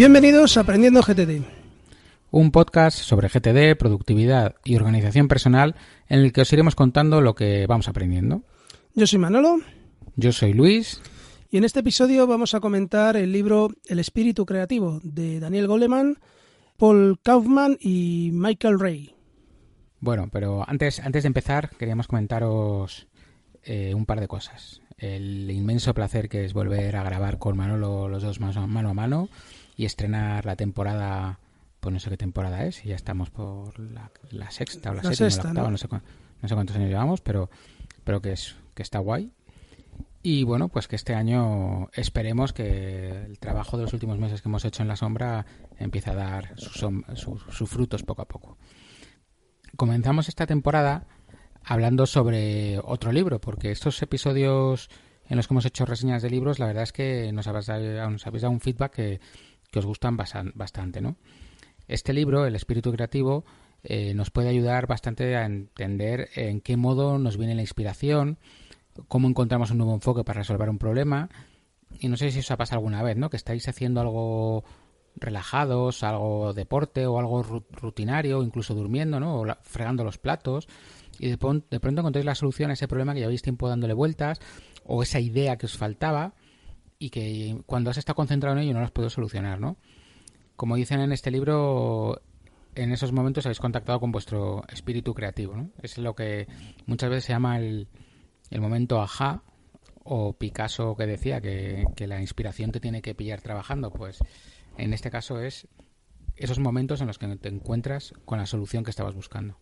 Bienvenidos a Aprendiendo GTD. Un podcast sobre GTD, productividad y organización personal en el que os iremos contando lo que vamos aprendiendo. Yo soy Manolo. Yo soy Luis. Y en este episodio vamos a comentar el libro El espíritu creativo de Daniel Goleman, Paul Kaufman y Michael Ray. Bueno, pero antes, antes de empezar queríamos comentaros eh, un par de cosas. El inmenso placer que es volver a grabar con Manolo los dos mano a mano y estrenar la temporada, pues no sé qué temporada es, y ya estamos por la, sexta o la, séptima o la octava, ¿no? sé, no sé cuántos años llevamos, pero, pero que, es, que está guay. Y bueno, pues que este año esperemos que el trabajo de los últimos meses que hemos hecho en la sombra empiece a dar sus, frutos poco a poco. Comenzamos esta temporada hablando sobre otro libro, porque estos episodios en los que hemos hecho reseñas de libros, la verdad es que nos habéis dado, nos habéis dado un feedback que, que os gustan bastante, ¿no? Este libro, El espíritu creativo, eh, nos puede ayudar bastante a entender en qué modo nos viene la inspiración, cómo encontramos un nuevo enfoque para resolver un problema. Y no sé si os ha pasado alguna vez, ¿no? Que estáis haciendo algo relajados, algo deporte o algo rutinario, incluso durmiendo, ¿no? O fregando los platos. Y de, de pronto encontráis la solución a ese problema que lleváis tiempo dándole vueltas o esa idea que os faltaba y que cuando has estado concentrado en ello no lo has podido solucionar, ¿no? Como dicen en este libro, en esos momentos habéis contactado con vuestro espíritu creativo, ¿no? Es lo que muchas veces se llama el, el momento ajá o Picasso que decía que, que la inspiración te tiene que pillar trabajando, pues en este caso es esos momentos en los que te encuentras con la solución que estabas buscando.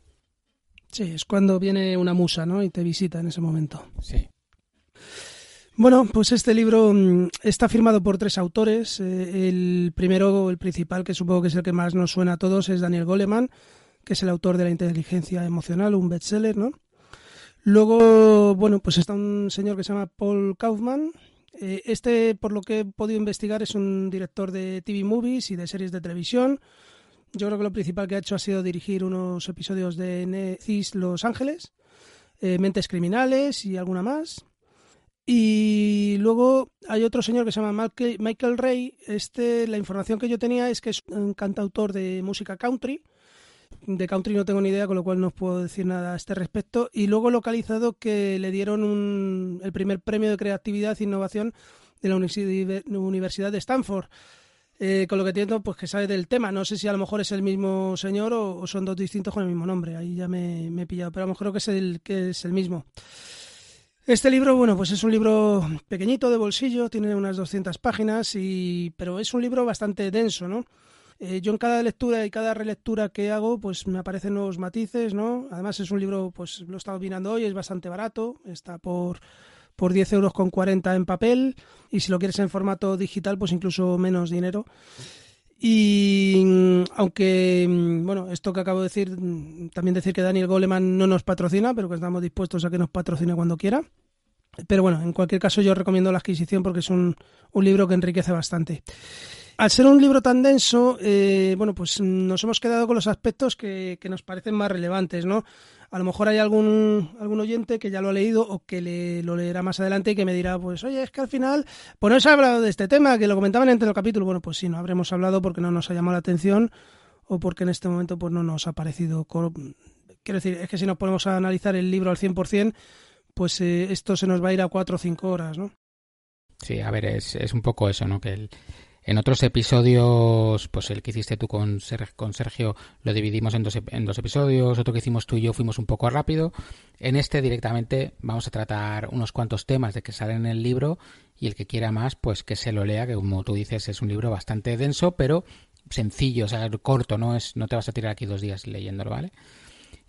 Sí, es cuando viene una musa, ¿no? Y te visita en ese momento. Sí. Bueno, pues este libro mm, está firmado por tres autores. Eh, el primero, el principal, que supongo que es el que más nos suena a todos, es Daniel Goleman, que es el autor de La inteligencia emocional, un bestseller, ¿no? Luego, bueno, pues está un señor que se llama Paul Kaufman. Eh, este, por lo que he podido investigar, es un director de TV movies y de series de televisión. Yo creo que lo principal que ha hecho ha sido dirigir unos episodios de Netflix Los Ángeles, eh, Mentes Criminales y alguna más. Y luego hay otro señor que se llama Michael Ray. Este, la información que yo tenía es que es un cantautor de música country. De country no tengo ni idea, con lo cual no puedo decir nada a este respecto. Y luego localizado que le dieron el primer premio de creatividad e innovación de la Universidad de Stanford. Eh, con lo que entiendo, pues que sabe del tema. No sé si a lo mejor es el mismo señor o, son dos distintos con el mismo nombre. Ahí ya me, me, he pillado, pero a lo mejor creo que es el, que es el mismo. Este libro, bueno, pues es un libro pequeñito de bolsillo, tiene unas 200 páginas, y, pero es un libro bastante denso, ¿no? Eh, yo en cada lectura y cada relectura que hago, pues me aparecen nuevos matices, ¿no? Además es un libro, pues lo he estado mirando hoy, es bastante barato, está por, por 10 euros con 40 en papel, y si lo quieres en formato digital, pues incluso menos dinero. Y mm, aunque, mm, bueno, esto que acabo de decir, mm, también decir que Daniel Goleman no nos patrocina, pero que estamos dispuestos a que nos patrocine cuando quiera. Pero bueno, en cualquier caso yo recomiendo la adquisición porque es un, un libro que enriquece bastante. Al ser un libro tan denso, eh, bueno, pues nos hemos quedado con los aspectos que, que nos parecen más relevantes, ¿no? a lo mejor hay algún, algún oyente que ya lo ha leído o que le, lo leerá más adelante y que me dirá, pues oye, es que al final, pues no se ha hablado de este tema, que lo comentaban entre el capítulo. Bueno, pues sí, no habremos hablado porque no nos ha llamado la atención o porque en este momento pues no nos ha parecido... Quiero decir, es que si nos ponemos a analizar el libro al 100%, pues eh, esto se nos va a ir a cuatro o cinco horas, ¿no? Sí, a ver, es, es un poco eso, ¿no? Que el, en otros episodios, pues el que hiciste tú con, Sergio lo dividimos en dos, en dos episodios, otro que hicimos tú y yo fuimos un poco rápido. En este directamente vamos a tratar unos cuantos temas de que salen en el libro y el que quiera más, pues que se lo lea, que como tú dices es un libro bastante denso, pero sencillo, o sea, corto, no es no te vas a tirar aquí dos días leyéndolo, ¿vale?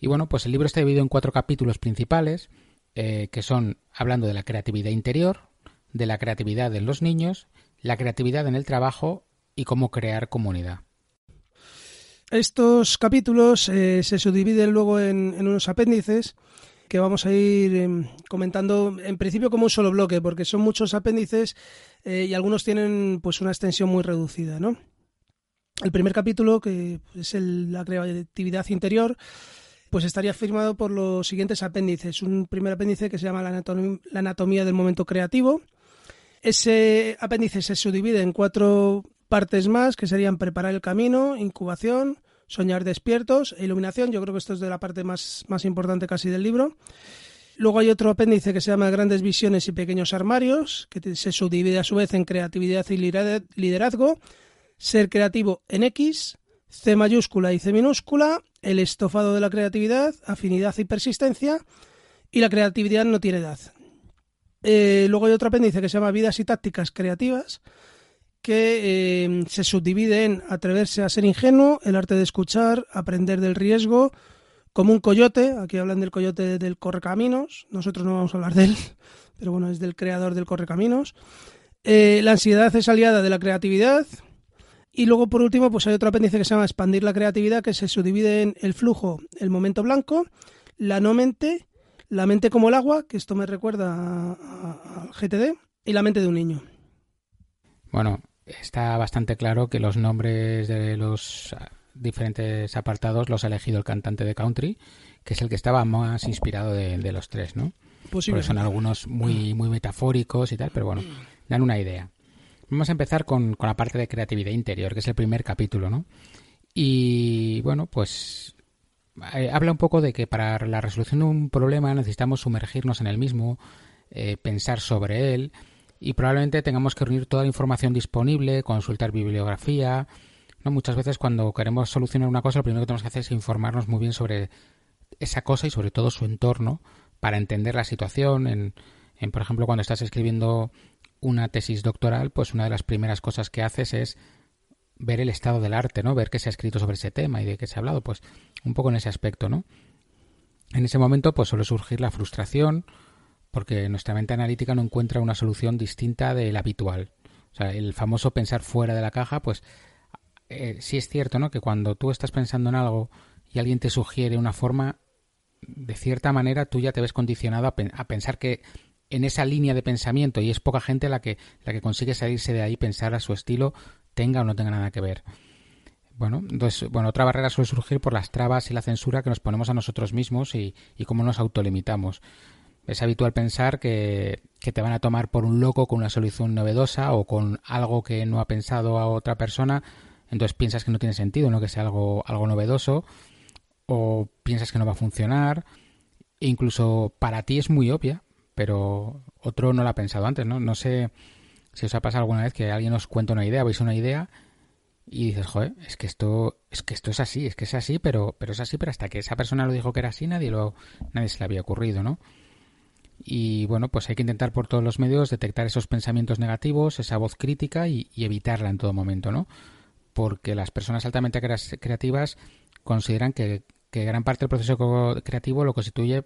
Y bueno, pues el libro está dividido en cuatro capítulos principales, eh, que son hablando de la creatividad interior, de la creatividad de los niños la creatividad en el trabajo y cómo crear comunidad. Estos capítulos eh, se subdividen luego en, unos apéndices que vamos a ir em, comentando en principio como un solo bloque, porque son muchos apéndices eh, y algunos tienen pues una extensión muy reducida, ¿no? El primer capítulo, que es la creatividad interior, pues estaría firmado por los siguientes apéndices. Un primer apéndice que se llama la anatomía del momento creativo, ese apéndice se subdivide en cuatro partes más, que serían preparar el camino, incubación, soñar despiertos e iluminación. Yo creo que esto es de la parte más, más importante casi del libro. Luego hay otro apéndice que se llama Grandes Visiones y Pequeños Armarios, que se subdivide a su vez en creatividad y liderazgo, ser creativo en X, C mayúscula y C minúscula, el estofado de la creatividad, afinidad y persistencia, y la creatividad no tiene edad. Eh, luego hay otro apéndice que se llama Vidas y Tácticas Creativas, que eh, se subdivide en atreverse a ser ingenuo, el arte de escuchar, aprender del riesgo, como un coyote, aquí hablan del coyote del correcaminos, nosotros no vamos a hablar de él, pero bueno, es del creador del correcaminos. Eh, la ansiedad es aliada de la creatividad. Y luego, por último, pues hay otro apéndice que se llama expandir la creatividad, que se subdivide en el flujo, el momento blanco, la no mente la mente como el agua, que esto me recuerda al GTD, y la mente de un niño. Bueno, está bastante claro que los nombres de los diferentes apartados los ha elegido el cantante de country, que es el que estaba más inspirado de, los tres, ¿no? Porque son algunos muy, muy metafóricos y tal, pero bueno, dan una idea. Vamos a empezar con, con la parte de creatividad interior, que es el primer capítulo, ¿no? Y bueno, pues eh, habla un poco de que para la resolución de un problema necesitamos sumergirnos en el mismo, eh, pensar sobre él y probablemente tengamos que reunir toda la información disponible, consultar bibliografía. ¿no? Muchas veces cuando queremos solucionar una cosa lo primero que tenemos que hacer es informarnos muy bien sobre esa cosa y sobre todo su entorno para entender la situación. En, en, por ejemplo, cuando estás escribiendo una tesis doctoral, pues una de las primeras cosas que haces es ver el estado del arte, ¿no? Ver qué se ha escrito sobre ese tema y de qué se ha hablado, pues un poco en ese aspecto, ¿no? En ese momento, pues suele surgir la frustración, porque nuestra mente analítica no encuentra una solución distinta de la habitual. O sea, el famoso pensar fuera de la caja, pues eh, sí es cierto, ¿no? Que cuando tú estás pensando en algo y alguien te sugiere una forma, de cierta manera tú ya te ves condicionado a, a pensar que en esa línea de pensamiento y es poca gente la que la que consigue salirse de ahí pensar a su estilo tenga o no tenga nada que ver. Bueno, entonces, bueno, otra barrera suele surgir por las trabas y la censura que nos ponemos a nosotros mismos y, cómo nos autolimitamos. Es habitual pensar que, que, te van a tomar por un loco con una solución novedosa o con algo que no ha pensado a otra persona, entonces piensas que no tiene sentido, no que sea algo, algo novedoso, o piensas que no va a funcionar, incluso para ti es muy obvia, pero otro no lo ha pensado antes, ¿no? No sé si os ha pasado alguna vez que alguien os cuenta una idea, veis una idea y dices, joder, es que esto es que esto es así, es que es así, pero pero es así, pero hasta que esa persona lo dijo que era así, nadie lo nadie se le había ocurrido, ¿no? Y bueno, pues hay que intentar por todos los medios detectar esos pensamientos negativos, esa voz crítica y, evitarla en todo momento, ¿no? Porque las personas altamente creativas consideran que, que gran parte del proceso creativo lo constituye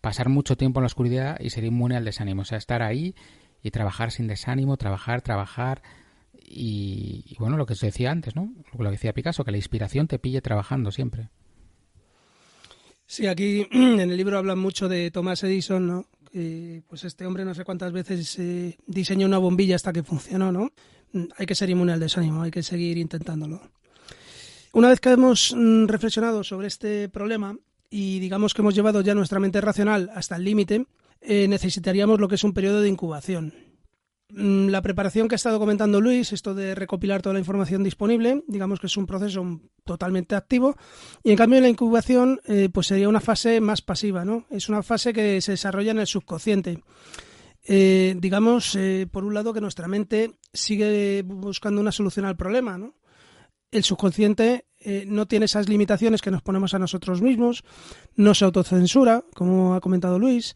pasar mucho tiempo en la oscuridad y ser inmune al desánimo, o sea, estar ahí y trabajar sin desánimo, trabajar, trabajar y, bueno, lo que se decía antes, ¿no? Lo que decía Picasso, que la inspiración te pille trabajando siempre. Sí, aquí en el libro hablan mucho de Thomas Edison, ¿no? pues este hombre no sé cuántas veces eh, diseñó una bombilla hasta que funcionó, ¿no? Mm, hay que ser inmune al desánimo, hay que seguir intentándolo. Una vez que hemos mm, reflexionado sobre este problema y digamos que hemos llevado ya nuestra mente racional hasta el límite, eh, necesitaríamos lo que es un periodo de incubación. Mm, la preparación que ha estado comentando Luis, esto de recopilar toda la información disponible, digamos que es un proceso totalmente activo, y en cambio la incubación eh, pues sería una fase más pasiva, ¿no? Es una fase que se desarrolla en el subconsciente. Eh, digamos, eh, por un lado, que nuestra mente sigue buscando una solución al problema, ¿no? El subconsciente no tiene esas limitaciones que nos ponemos a nosotros mismos, no se autocensura, como ha comentado Luis,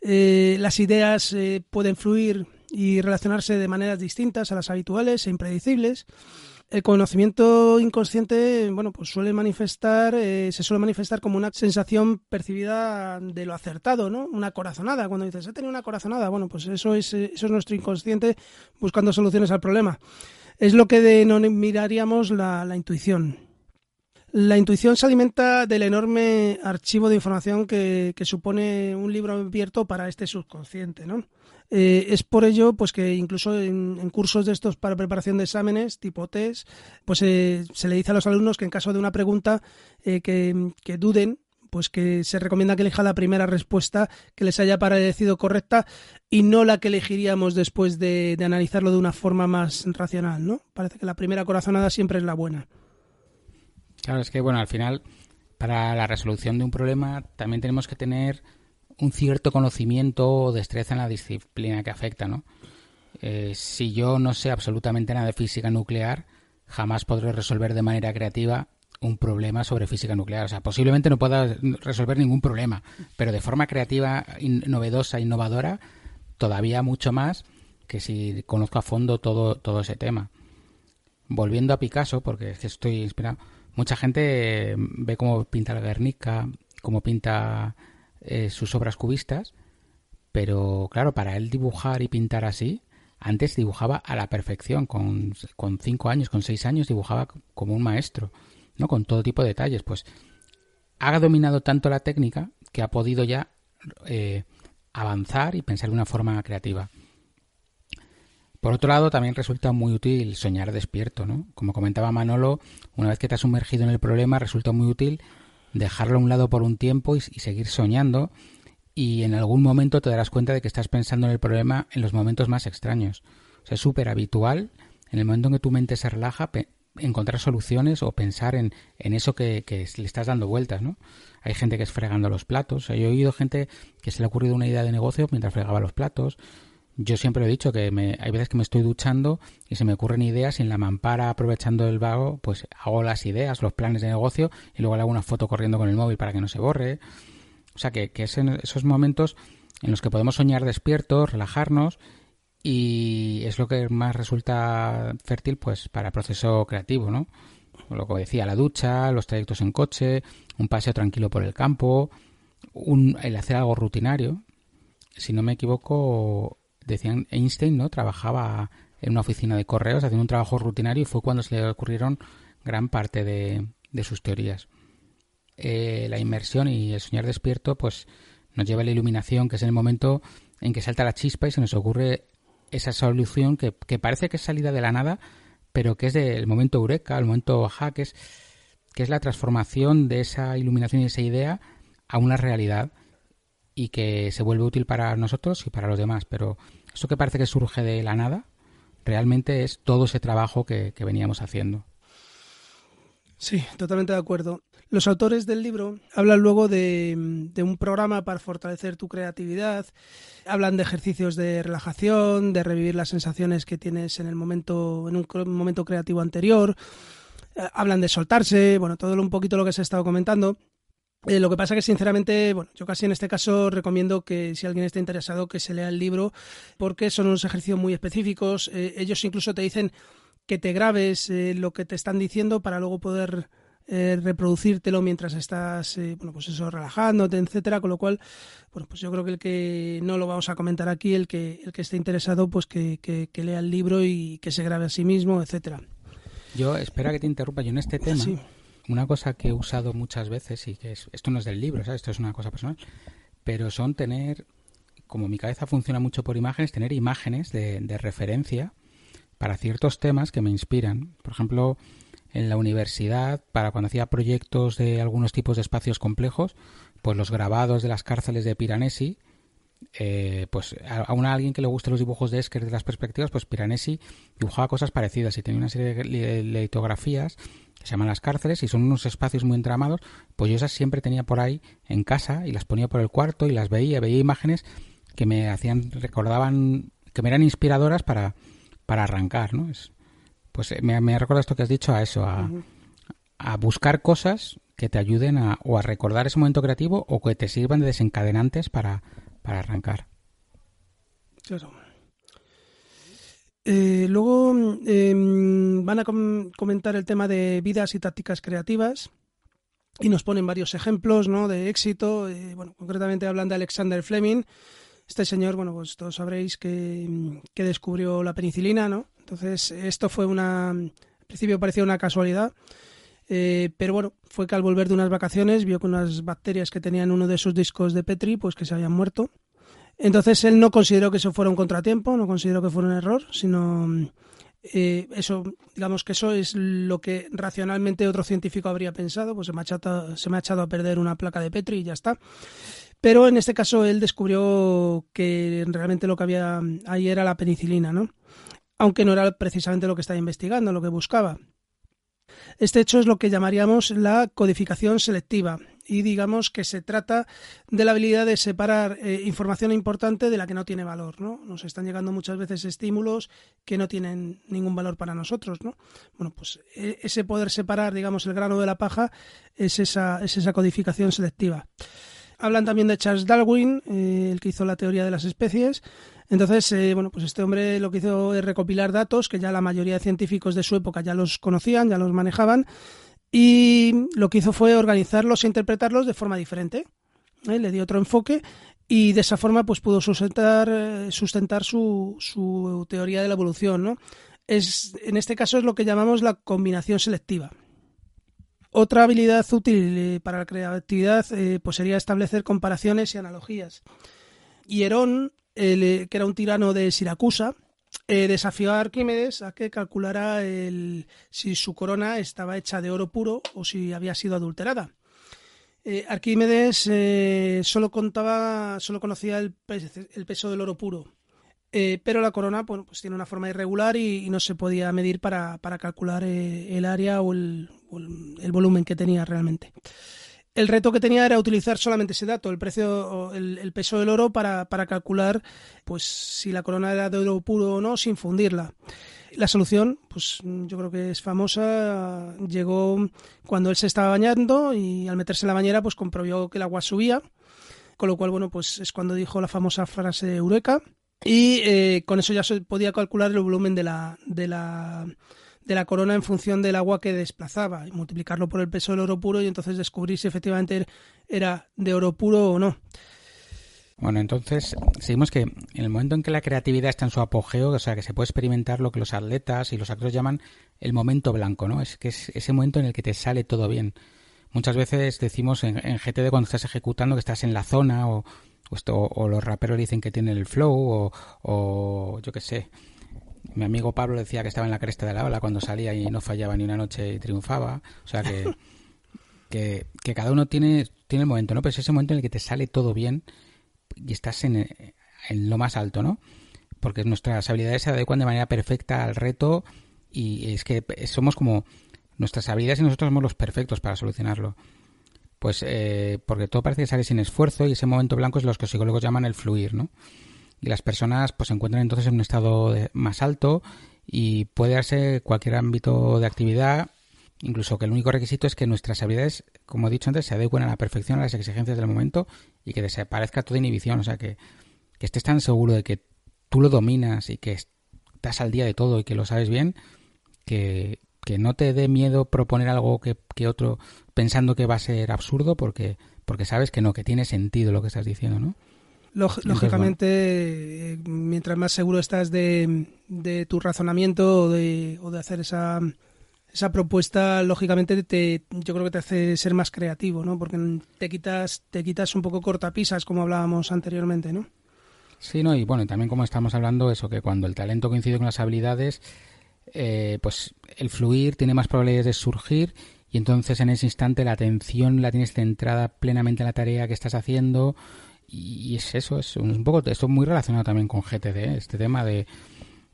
las ideas pueden fluir y relacionarse de maneras distintas a las habituales e impredecibles. El conocimiento inconsciente, bueno, pues suele manifestar, eh, se suele manifestar como una sensación percibida de lo acertado, ¿no? Una corazonada. Cuando dices, he tenido una corazonada, bueno, pues eso es, eh, eso es nuestro inconsciente buscando soluciones al problema. Es lo que denominaríamos la, la intuición. La intuición se alimenta del enorme archivo de información que, que supone un libro abierto para este subconsciente, ¿no? Eh, es por ello pues que incluso en, cursos de estos para preparación de exámenes tipo test, pues eh, se le dice a los alumnos que en caso de una pregunta eh, que, duden, pues que se recomienda que elija la primera respuesta que les haya parecido correcta y no la que elegiríamos después de, de analizarlo de una forma más racional, ¿no? Parece que la primera corazonada siempre es la buena. Claro, es que bueno, al final para la resolución de un problema también tenemos que tener un cierto conocimiento o destreza en la disciplina que afecta, ¿no? Eh, si yo no sé absolutamente nada de física nuclear, jamás podré resolver de manera creativa un problema sobre física nuclear. O sea, posiblemente no pueda resolver ningún problema, pero de forma creativa, novedosa, innovadora, todavía mucho más que si conozco a fondo todo, todo ese tema. Volviendo a Picasso, porque es que estoy inspirado, mucha gente ve cómo pinta la Guernica, cómo pinta eh, sus obras cubistas, pero claro, para él dibujar y pintar así, antes dibujaba a la perfección, con, con cinco años, con seis años dibujaba como un maestro, ¿no? Con todo tipo de detalles. Pues ha dominado tanto la técnica que ha podido ya eh, avanzar y pensar de una forma creativa. Por otro lado, también resulta muy útil soñar despierto, ¿no? Como comentaba Manolo, una vez que te has sumergido en el problema, resulta muy útil dejarlo a un lado por un tiempo y, seguir soñando y en algún momento te darás cuenta de que estás pensando en el problema en los momentos más extraños. O sea, es súper habitual en el momento en que tu mente se relaja encontrar soluciones o pensar en, en eso que, le estás dando vueltas, ¿no? Hay gente que es fregando los platos. yo he oído gente que se le ha ocurrido una idea de negocio mientras fregaba los platos. Yo siempre he dicho que me, hay veces que me estoy duchando y se me ocurren ideas y en la mampara, aprovechando el vago, pues hago las ideas, los planes de negocio y luego le hago una foto corriendo con el móvil para que no se borre. O sea, que, que es en esos momentos en los que podemos soñar despiertos, relajarnos y es lo que más resulta fértil pues para el proceso creativo, ¿no? Lo que decía, la ducha, los trayectos en coche, un paseo tranquilo por el campo, un, el hacer algo rutinario. Si no me equivoco, decían Einstein, ¿no? Trabajaba en una oficina de correos haciendo un trabajo rutinario y fue cuando se le ocurrieron gran parte de, sus teorías. Eh, la inmersión y el soñar despierto, pues nos lleva a la iluminación, que es el momento en que salta la chispa y se nos ocurre esa solución que, parece que es salida de la nada, pero que es del momento eureka, el momento ajá, que es la transformación de esa iluminación y esa idea a una realidad y que se vuelve útil para nosotros y para los demás. Pero eso que parece que surge de la nada, realmente es todo ese trabajo que, veníamos haciendo. Sí, totalmente de acuerdo. Los autores del libro hablan luego de, un programa para fortalecer tu creatividad, hablan de ejercicios de relajación, de revivir las sensaciones que tienes en el momento, en un momento creativo anterior, eh, hablan de soltarse, bueno, todo un poquito lo que se ha estado comentando. Eh, lo que pasa que sinceramente, bueno, yo casi en este caso recomiendo que si alguien está interesado que se lea el libro porque son unos ejercicios muy específicos. Eh, ellos incluso te dicen que te grabes eh, lo que te están diciendo para luego poder reproducírtelo mientras estás, bueno, pues eso, relajándote, etcétera. Con lo cual, bueno, pues yo creo que el que no lo vamos a comentar aquí, el que el que esté interesado, pues que, que, lea el libro y que se grabe a sí mismo, etcétera. Yo espera que te interrumpa yo en este tema una cosa que he usado muchas veces y que esto no es del libro, esto es una cosa personal, pero son tener, como mi cabeza funciona mucho por imágenes, tener imágenes de, referencia para ciertos temas que me inspiran. Por ejemplo, en la universidad, para cuando hacía proyectos de algunos tipos de espacios complejos, pues los grabados de las cárceles de Piranesi eh, pues a, a alguien que le guste los dibujos de Esker de las perspectivas, pues Piranesi dibujaba cosas parecidas y tenía una serie de litografías que se llaman las cárceles y son unos espacios muy entramados, pues yo esas siempre tenía por ahí en casa y las ponía por el cuarto y las veía, veía imágenes que me hacían, recordaban, que me eran inspiradoras para, para arrancar, ¿no? Es, pues eh, me, me recuerda esto que has dicho a eso, a, a buscar cosas que te ayuden a, o a recordar ese momento creativo o que te sirvan de desencadenantes para, para arrancar. Eh, luego em, van a comentar el tema de vidas y tácticas creativas y nos ponen varios ejemplos ¿no? de éxito. Eh, bueno, concretamente hablan de Alexander Fleming. Este señor, bueno, pues todos sabréis que, que descubrió la penicilina, ¿no? Entonces, esto fue una. Al principio parecía una casualidad, eh, pero bueno, fue que al volver de unas vacaciones vio que unas bacterias que tenían uno de sus discos de Petri, pues que se habían muerto. Entonces él no consideró que eso fuera un contratiempo, no consideró que fuera un error, sino eh, eso, digamos que eso es lo que racionalmente otro científico habría pensado, pues se me, ha echado, se me ha echado a perder una placa de Petri y ya está. Pero en este caso él descubrió que realmente lo que había ahí era la penicilina, ¿no? Aunque no era precisamente lo que estaba investigando, lo que buscaba. Este hecho es lo que llamaríamos la codificación selectiva y digamos que se trata de la habilidad de separar eh, información importante de la que no tiene valor, ¿no? Nos están llegando muchas veces estímulos que no tienen ningún valor para nosotros, ¿no? Bueno, pues e, ese poder separar, digamos, el grano de la paja es esa, es esa codificación selectiva. Hablan también de Charles Darwin, eh, el que hizo la teoría de las especies, entonces, eh, bueno, pues este hombre lo que hizo es recopilar datos que ya la mayoría de científicos de su época ya los conocían, ya los manejaban, y lo que hizo fue organizarlos e interpretarlos de forma diferente. ¿eh? Le dio otro enfoque y de esa forma pues pudo sustentar, eh, sustentar su, su teoría de la evolución. ¿no? Es, en este caso es lo que llamamos la combinación selectiva. Otra habilidad útil para la creatividad pues sería establecer comparaciones y analogías. Hierón eh, que era un tirano de Siracusa, eh, desafió a Arquímedes a que calculara si su corona estaba hecha de oro puro o si había sido adulterada. Eh, Arquímedes solo contaba, solo conocía el, peso del oro puro, pero la corona bueno, pues tiene una forma irregular y, no se podía medir para, calcular el área o el, volumen que tenía realmente el reto que tenía era utilizar solamente ese dato, el precio, el, el peso del oro, para, para, calcular pues si la corona era de oro puro o no, sin fundirla. La solución, pues yo creo que es famosa, llegó cuando él se estaba bañando y al meterse en la bañera, pues comprobó que el agua subía, con lo cual, bueno, pues es cuando dijo la famosa frase Eureka y eh, con eso ya se podía calcular el volumen de la, de la de la corona en función del agua que desplazaba y multiplicarlo por el peso del oro puro y entonces descubrir si efectivamente era de oro puro o no. Bueno, entonces seguimos que en el momento en que la creatividad está en su apogeo, o sea, que se puede experimentar lo que los atletas y los actores llaman el momento blanco, ¿no? Es que es ese momento en el que te sale todo bien. Muchas veces decimos en, GTD cuando estás ejecutando que estás en la zona o, o, los raperos dicen que tienen el flow o, o yo qué sé, mi amigo Pablo decía que estaba en la cresta de la ola cuando salía y no fallaba ni una noche y triunfaba. O sea que, que, cada uno tiene, tiene el momento, ¿no? Pero es ese momento en el que te sale todo bien y estás en, en lo más alto, ¿no? Porque nuestras habilidades se adecuan de manera perfecta al reto y es que somos como nuestras habilidades y nosotros somos los perfectos para solucionarlo. Pues eh, porque todo parece que sale sin esfuerzo y ese momento blanco es lo que los psicólogos llaman el fluir, ¿no? Y las personas pues se encuentran entonces en un estado más alto y puede darse cualquier ámbito de actividad, incluso que el único requisito es que nuestras habilidades, como he dicho antes, se adecuen a la perfección a las exigencias del momento y que desaparezca toda inhibición, o sea, que, que estés tan seguro de que tú lo dominas y que estás al día de todo y que lo sabes bien, que, que no te dé miedo proponer algo que, que, otro pensando que va a ser absurdo porque, porque sabes que no, que tiene sentido lo que estás diciendo, ¿no? Lógicamente, eh, mientras más seguro estás de, de tu razonamiento o de, o de hacer esa, esa propuesta, lógicamente, te, yo creo que te hace ser más creativo, ¿no? Porque te quitas, te quitas un poco cortapisas, como hablábamos anteriormente, ¿no? Sí, no, y bueno, también como estamos hablando, eso que cuando el talento coincide con las habilidades, eh, pues el fluir tiene más probabilidades de surgir y entonces en ese instante la atención la tienes centrada plenamente en la tarea que estás haciendo y, es eso, es un poco, esto muy relacionado también con GTD, este tema de,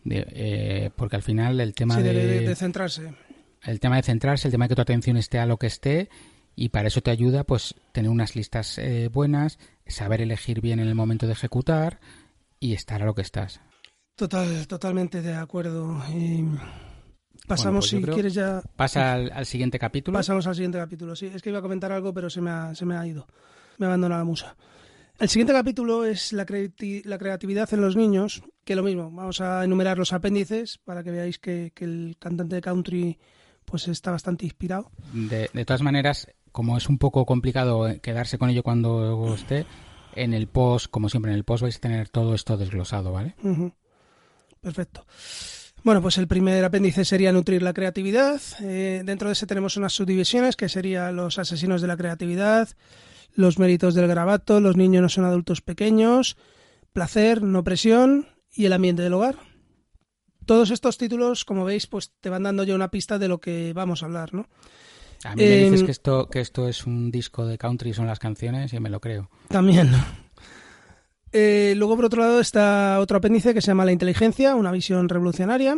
eh, porque al final el tema de, de, centrarse. El tema de centrarse, el tema de que tu atención esté a lo que esté y para eso te ayuda pues tener unas listas eh, buenas, saber elegir bien en el momento de ejecutar y estar a lo que estás. Total, totalmente de acuerdo. pasamos, pues si quieres ya... Pasa al, siguiente capítulo. Pasamos al siguiente capítulo, sí. Es que iba a comentar algo, pero se me ha, se me ha ido. Me ha abandonado la musa. El siguiente capítulo es la, la, creatividad en los niños, que lo mismo, vamos a enumerar los apéndices para que veáis que, el cantante de country pues está bastante inspirado. De, todas maneras, como es un poco complicado quedarse con ello cuando esté, en el post, como siempre en el post vais a tener todo esto desglosado, ¿vale? Perfecto. Bueno, pues el primer apéndice sería nutrir la creatividad. Eh, dentro de ese tenemos unas subdivisiones que serían los asesinos de la creatividad, los méritos del grabato, los niños no son adultos pequeños, placer, no presión y el ambiente del hogar. Todos estos títulos, como veis, pues te van dando ya una pista de lo que vamos a hablar, ¿no? A mí me dices em, que esto, que esto es un disco de country, son las canciones, y me lo creo. También. Eh, luego, por otro lado, está otro apéndice que se llama La inteligencia, una visión revolucionaria.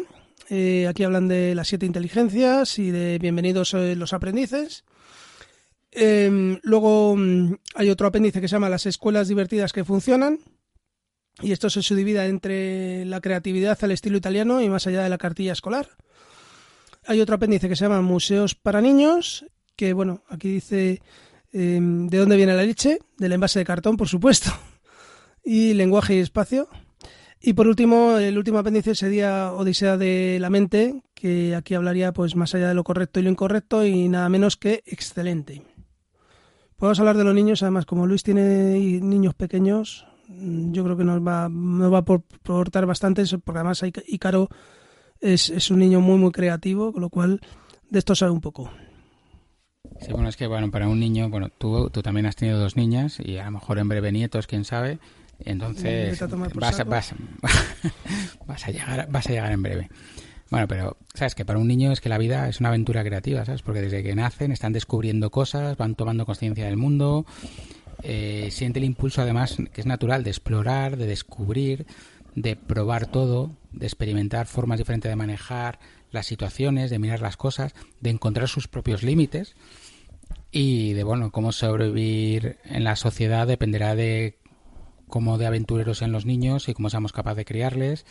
Eh, aquí hablan de las siete inteligencias y de bienvenidos eh, los aprendices. Em, luego mm, hay otro apéndice que se llama las escuelas divertidas que funcionan. Y esto se subdivide entre la creatividad al estilo italiano y más allá de la cartilla escolar. Hay otro apéndice que se llama museos para niños, que bueno, aquí dice em, de dónde viene la leche, del envase de cartón, por supuesto, y lenguaje y espacio. Y por último, el último apéndice sería Odisea de la mente, que aquí hablaría pues más allá de lo correcto y lo incorrecto y nada menos que excelente. Podemos hablar de los niños, además, como Luis tiene niños pequeños, yo creo que nos va, nos va a aportar bastante, porque además Ícaro es, es un niño muy, muy creativo, con lo cual de esto sabe un poco. Sí, bueno, es que bueno, para un niño, bueno, tú, tú también has tenido dos niñas y a lo mejor en breve nietos, quién sabe. Entonces vas, vas, vas, a llegar, vas a llegar en breve. Bueno, pero sabes que para un niño es que la vida es una aventura creativa, ¿sabes? Porque desde que nacen están descubriendo cosas, van tomando conciencia del mundo, eh, siente el impulso además que es natural de explorar, de descubrir, de probar todo, de experimentar formas diferentes de manejar las situaciones, de mirar las cosas, de encontrar sus propios límites y de bueno, cómo sobrevivir en la sociedad dependerá de cómo de aventureros sean los niños y cómo seamos capaces de criarles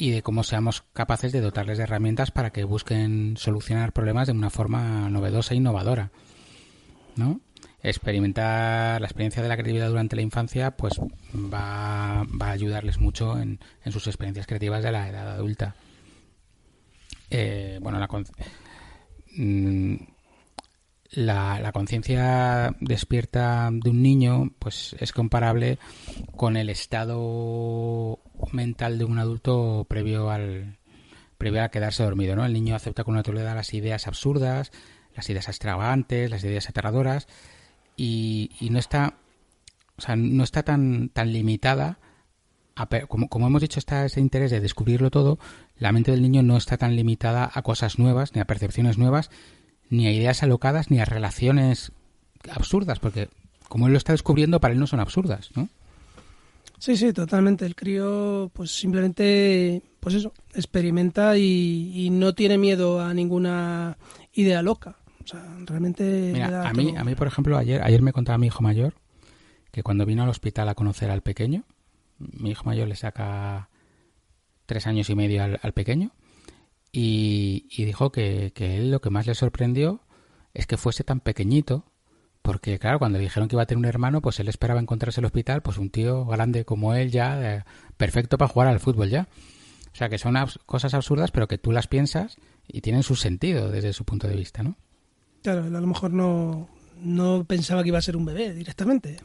y de cómo seamos capaces de dotarles de herramientas para que busquen solucionar problemas de una forma novedosa e innovadora. ¿no? Experimentar la experiencia de la creatividad durante la infancia pues va, va a ayudarles mucho en, en, sus experiencias creativas de la edad adulta. Eh, bueno, la, mm, la, la conciencia despierta de un niño pues es comparable con el estado mental de un adulto previo al previo a quedarse dormido, ¿no? El niño acepta con naturalidad las ideas absurdas, las ideas extravagantes, las ideas aterradoras y, y no está o sea, no está tan tan limitada como, como, hemos dicho, está ese interés de descubrirlo todo, la mente del niño no está tan limitada a cosas nuevas, ni a percepciones nuevas, ni a ideas alocadas, ni a relaciones absurdas, porque como él lo está descubriendo, para él no son absurdas, ¿no? Sí, sí, totalmente. El crío, pues simplemente, pues eso, experimenta y, no tiene miedo a ninguna idea loca. O sea, realmente. Mira, a mí, a mí, por ejemplo, ayer, ayer me contaba mi hijo mayor que cuando vino al hospital a conocer al pequeño, mi hijo mayor le saca tres años y medio al, pequeño y, dijo que, que él lo que más le sorprendió es que fuese tan pequeñito porque, claro, cuando le dijeron que iba a tener un hermano, pues él esperaba encontrarse en el hospital, pues un tío grande como él ya, eh, perfecto para jugar al fútbol ya. O sea, que son cosas absurdas, pero que tú las piensas y tienen su sentido desde su punto de vista, ¿no? Claro, él a lo mejor no, no pensaba que iba a ser un bebé directamente.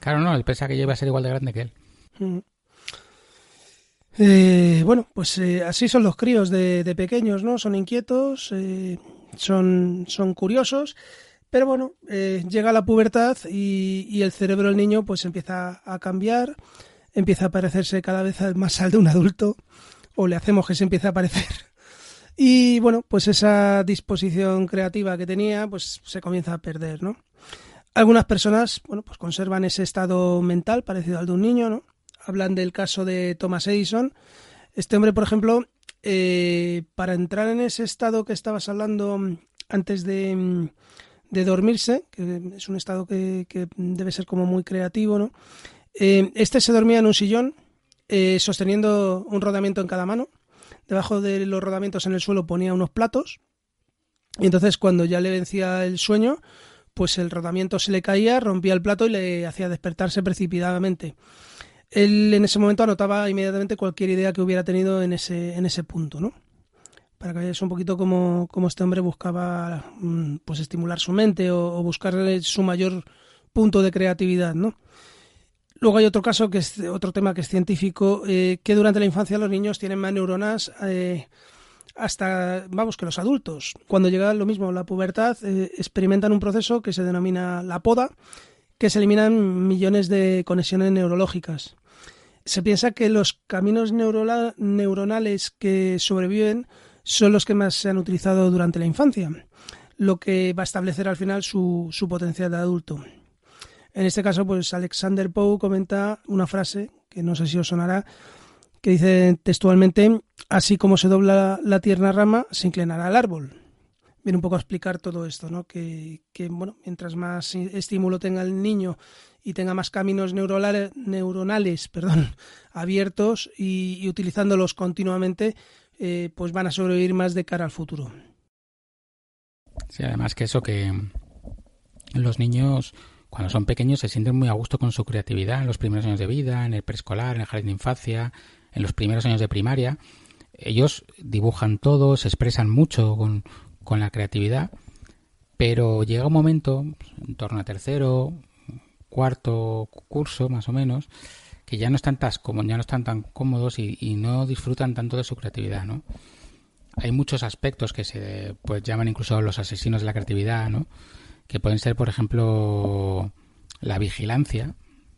Claro, no, él pensaba que iba a ser igual de grande que él. Mm. Eh, bueno, pues eh, así son los críos de, pequeños, ¿no? Son inquietos, son, son curiosos pero bueno, eh, llega la pubertad y, el cerebro del niño pues empieza a cambiar, empieza a parecerse cada vez más al de un adulto, o le hacemos que se empiece a parecer. Y bueno, pues esa disposición creativa que tenía pues se comienza a perder, ¿no? Algunas personas, bueno, pues conservan ese estado mental parecido al de un niño, ¿no? Hablan del caso de Thomas Edison. Este hombre, por ejemplo, eh, para entrar en ese estado que estabas hablando antes de, de dormirse, que es un estado que, debe ser como muy creativo, ¿no? Eh, este se dormía en un sillón, eh, sosteniendo un rodamiento en cada mano. Debajo de los rodamientos en el suelo ponía unos platos. Y entonces cuando ya le vencía el sueño, pues el rodamiento se le caía, rompía el plato y le hacía despertarse precipitadamente. Él en ese momento anotaba inmediatamente cualquier idea que hubiera tenido en ese, en ese punto, ¿no? Para que veáis un poquito cómo, este hombre buscaba mm, pues estimular su mente o, buscar su mayor punto de creatividad, ¿no? Luego hay otro caso, que es otro tema que es científico, eh, que durante la infancia los niños tienen más neuronas eh, hasta, vamos, que los adultos. Cuando llega lo mismo la pubertad, eh, experimentan un proceso que se denomina la poda, que se eliminan millones de conexiones neurológicas. Se piensa que los caminos neuronales que sobreviven son los que más se han utilizado durante la infancia, lo que va a establecer al final su, su potencial de adulto. En este caso, pues Alexander Poe comenta una frase que no sé si os sonará, que dice textualmente, así como se dobla la tierna rama, se inclinará el árbol. Viene un poco a explicar todo esto, ¿no? Que, bueno, mientras más estímulo tenga el niño y tenga más caminos neuronales, abiertos y, utilizándolos continuamente, eh, pues van a sobrevivir más de cara al futuro. Sí, además que eso que los niños cuando son pequeños se sienten muy a gusto con su creatividad en los primeros años de vida, en el preescolar, en el jardín de infancia, en los primeros años de primaria, ellos dibujan todo, se expresan mucho con, la creatividad, pero llega un momento, en torno a tercero, cuarto curso más o menos, que ya no están tan, como, ya no están tan cómodos y, no disfrutan tanto de su creatividad, ¿no? Hay muchos aspectos que se pues, llaman incluso los asesinos de la creatividad, ¿no? Que pueden ser, por ejemplo, la vigilancia,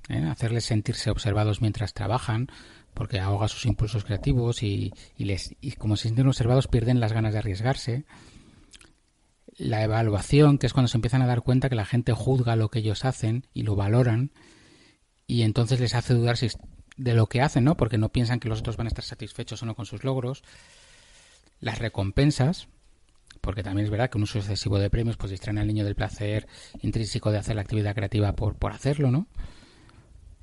¿eh? hacerles sentirse observados mientras trabajan, porque ahoga sus impulsos creativos y, les, y como se sienten observados pierden las ganas de arriesgarse. La evaluación, que es cuando se empiezan a dar cuenta que la gente juzga lo que ellos hacen y lo valoran y entonces les hace dudar de lo que hacen, ¿no? Porque no piensan que los otros van a estar satisfechos o no con sus logros. Las recompensas, porque también es verdad que un uso excesivo de premios pues distraen al niño del placer intrínseco de hacer la actividad creativa por, por hacerlo, ¿no?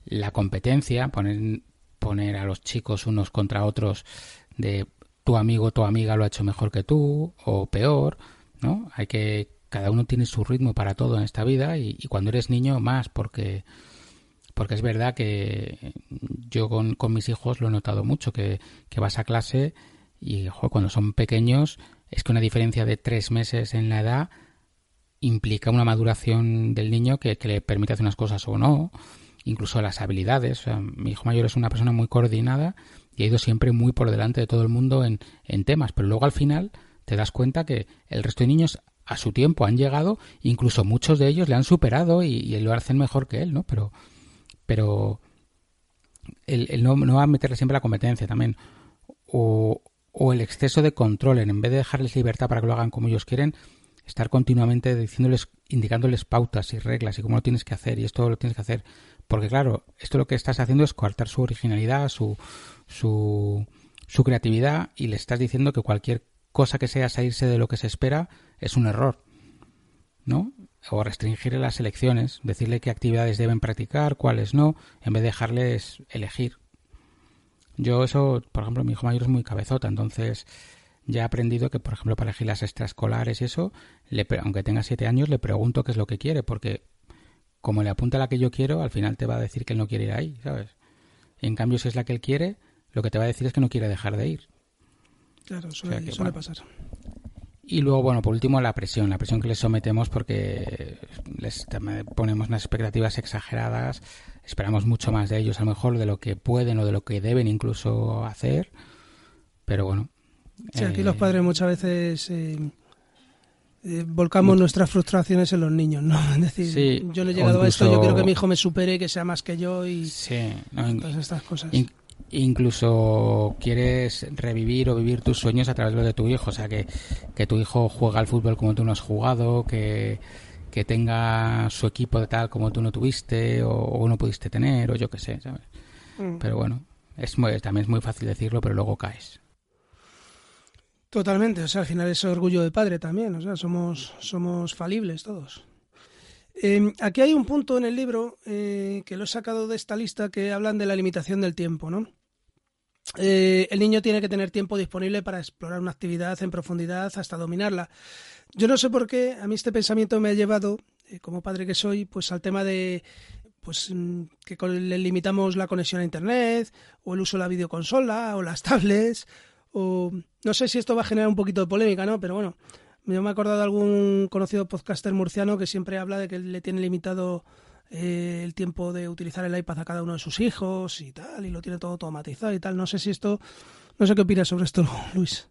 La competencia, poner poner a los chicos unos contra otros de tu amigo tu amiga lo ha hecho mejor que tú o peor, ¿no? Hay que cada uno tiene su ritmo para todo en esta vida y, cuando eres niño más porque porque es verdad que yo con, mis hijos lo he notado mucho que, vas a clase y cuando son pequeños es que una diferencia de tres meses en la edad implica una maduración del niño que, que le permite hacer unas cosas o no incluso las habilidades. mi hijo mayor es una persona muy coordinada y ha ido siempre muy por delante de todo el mundo en, en temas, pero luego al final te das cuenta que el resto de niños a su tiempo han llegado, incluso muchos de ellos le han superado y, lo hacen mejor que él, ¿no? Pero, pero el, no, no, va a meterle siempre la competencia también. O, o el exceso de control, en vez de dejarles libertad para que lo hagan como ellos quieren, estar continuamente diciéndoles, indicándoles pautas y reglas y cómo lo tienes que hacer y esto lo tienes que hacer porque claro, esto lo que estás haciendo es coartar su originalidad, su, su, su creatividad y le estás diciendo que cualquier cosa que sea salirse de lo que se espera es un error. ¿No? O restringir las elecciones, decirle qué actividades deben practicar, cuáles no, en vez de dejarles elegir. Yo eso, por ejemplo, mi hijo mayor es muy cabezota, entonces ya he aprendido que, por ejemplo, para elegir las extraescolares y eso, le, aunque tenga siete años, le pregunto qué es lo que quiere, porque como le apunta la que yo quiero, al final te va a decir que él no quiere ir ahí, ¿sabes? En cambio, si es la que él quiere, lo que te va a decir es que no quiere dejar de ir. Claro, suele, pasar. Y luego, bueno, por último, la presión, la presión que les sometemos porque les ponemos unas expectativas exageradas, esperamos mucho más de ellos, a lo mejor de lo que pueden o de lo que deben incluso hacer, pero bueno. Sí, aquí los eh, padres muchas veces eh, eh, volcamos nuestras frustraciones en los niños, ¿no? Es decir, yo no he llegado a esto, yo quiero que mi hijo me supere, que sea más que yo y sí, todas estas cosas. Incluso quieres revivir o vivir tus sueños a través de lo de tu hijo, o sea, que, que tu hijo juega al fútbol como tú no has jugado, que, que tenga su equipo de tal como tú no tuviste o, no pudiste tener o yo qué sé, ¿sabes? Mm. Pero bueno, es también es muy fácil decirlo, pero luego caes. Totalmente, o sea, al final es orgullo de padre también, o sea, somos, somos falibles todos. Em, aquí hay un punto en el libro eh, que lo he sacado de esta lista que hablan de la limitación del tiempo, ¿no? Eh, el niño tiene que tener tiempo disponible para explorar una actividad en profundidad hasta dominarla. Yo no sé por qué a mí este pensamiento me ha llevado, eh, como padre que soy, pues al tema de pues mm, que le limitamos la conexión a internet o el uso de la videoconsola o las tablets o no sé si esto va a generar un poquito de polémica, ¿no? Pero bueno, yo me he acordado de algún conocido podcaster murciano que siempre habla de que le tiene limitado eh, el tiempo de utilizar el iPad a cada uno de sus hijos y tal, y lo tiene todo automatizado y tal. No sé si esto, no sé qué opinas sobre esto, Luis.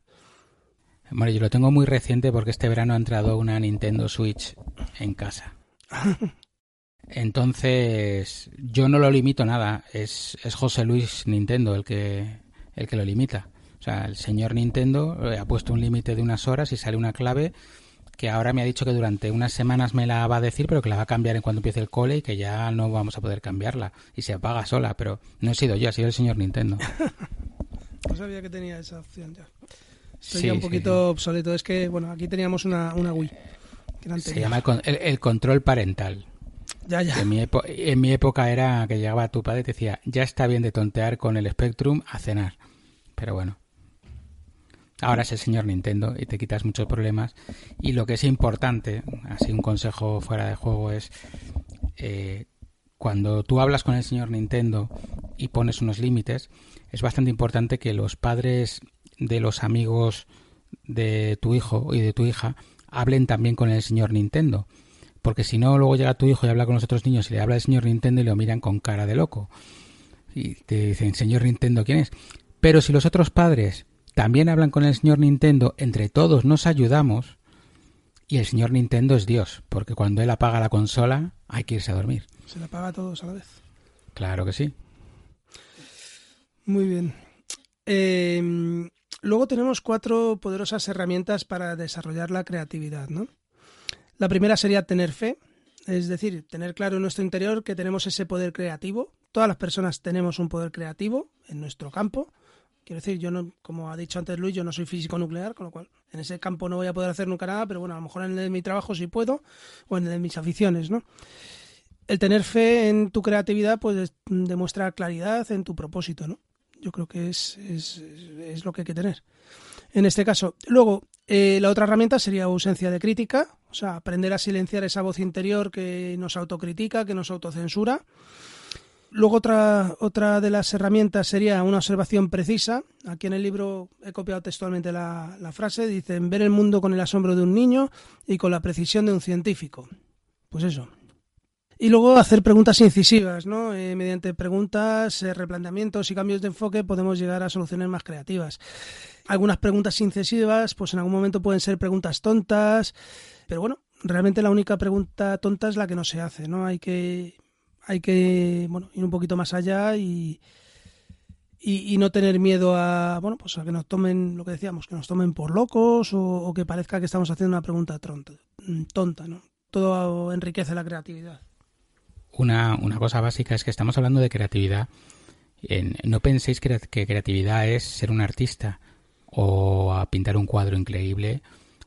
Bueno, yo lo tengo muy reciente porque este verano ha entrado una Nintendo Switch en casa. Entonces, yo no lo limito nada. Es, es José Luis Nintendo el que, el que lo limita. O sea, el señor Nintendo eh, ha puesto un límite de unas horas y sale una clave que ahora me ha dicho que durante unas semanas me la va a decir, pero que la va a cambiar en cuanto empiece el cole y que ya no vamos a poder cambiarla. Y se apaga sola, pero no he sido yo, ha sido el señor Nintendo. no sabía que tenía esa opción ya. Estoy ya un poquito obsoleto. Es que, bueno, aquí teníamos una, una Wii. se llama el, control parental. Ya, ya. En mi, en mi época era que llegaba tu padre y te decía, ya está bien de tontear con el Spectrum a cenar. Pero bueno. Ahora es el señor Nintendo y te quitas muchos problemas. Y lo que es importante, así un consejo fuera de juego, es eh, cuando tú hablas con el señor Nintendo y pones unos límites, es bastante importante que los padres de los amigos de tu hijo y de tu hija hablen también con el señor Nintendo. Porque si no, luego llega tu hijo y habla con los otros niños y le habla el señor Nintendo y lo miran con cara de loco. Y te dicen, señor Nintendo, ¿quién es? Pero si los otros padres también hablan con el señor Nintendo, entre todos nos ayudamos y el señor Nintendo es Dios, porque cuando él apaga la consola hay que irse a dormir. Se la apaga a todos a la vez. Claro que sí. Muy bien. Em, luego tenemos cuatro poderosas herramientas para desarrollar la creatividad, ¿no? La primera sería tener fe, es decir, tener claro en nuestro interior que tenemos ese poder creativo. Todas las personas tenemos un poder creativo en nuestro campo Quiero decir, yo no, como ha dicho antes Luis, yo no soy físico nuclear, con lo cual en ese campo no voy a poder hacer nunca nada, pero bueno, a lo mejor en el de mi trabajo sí puedo, o en el de mis aficiones, ¿no? El tener fe en tu creatividad, pues demuestra claridad en tu propósito, ¿no? Yo creo que es, es, lo que hay que tener. En este caso. Luego, eh, la otra herramienta sería ausencia de crítica, o sea, aprender a silenciar esa voz interior que nos autocritica, que nos autocensura Luego otra, otra de las herramientas sería una observación precisa. Aquí en el libro he copiado textualmente la, frase. Dicen, ver el mundo con el asombro de un niño y con la precisión de un científico. Pues eso. Y luego hacer preguntas incisivas, ¿no? Eh, mediante preguntas, eh, replanteamientos y cambios de enfoque podemos llegar a soluciones más creativas. Algunas preguntas incisivas, pues en algún momento pueden ser preguntas tontas, pero bueno, realmente la única pregunta tonta es la que no se hace, ¿no? Hay que hay que bueno, ir un poquito más allá y, y, no tener miedo a, bueno, pues a que nos tomen, lo que decíamos, que nos tomen por locos o, que parezca que estamos haciendo una pregunta tonta, tonta ¿no? Todo enriquece la creatividad. Una, una cosa básica es que estamos hablando de creatividad. no penséis que, que creatividad es ser un artista o a pintar un cuadro increíble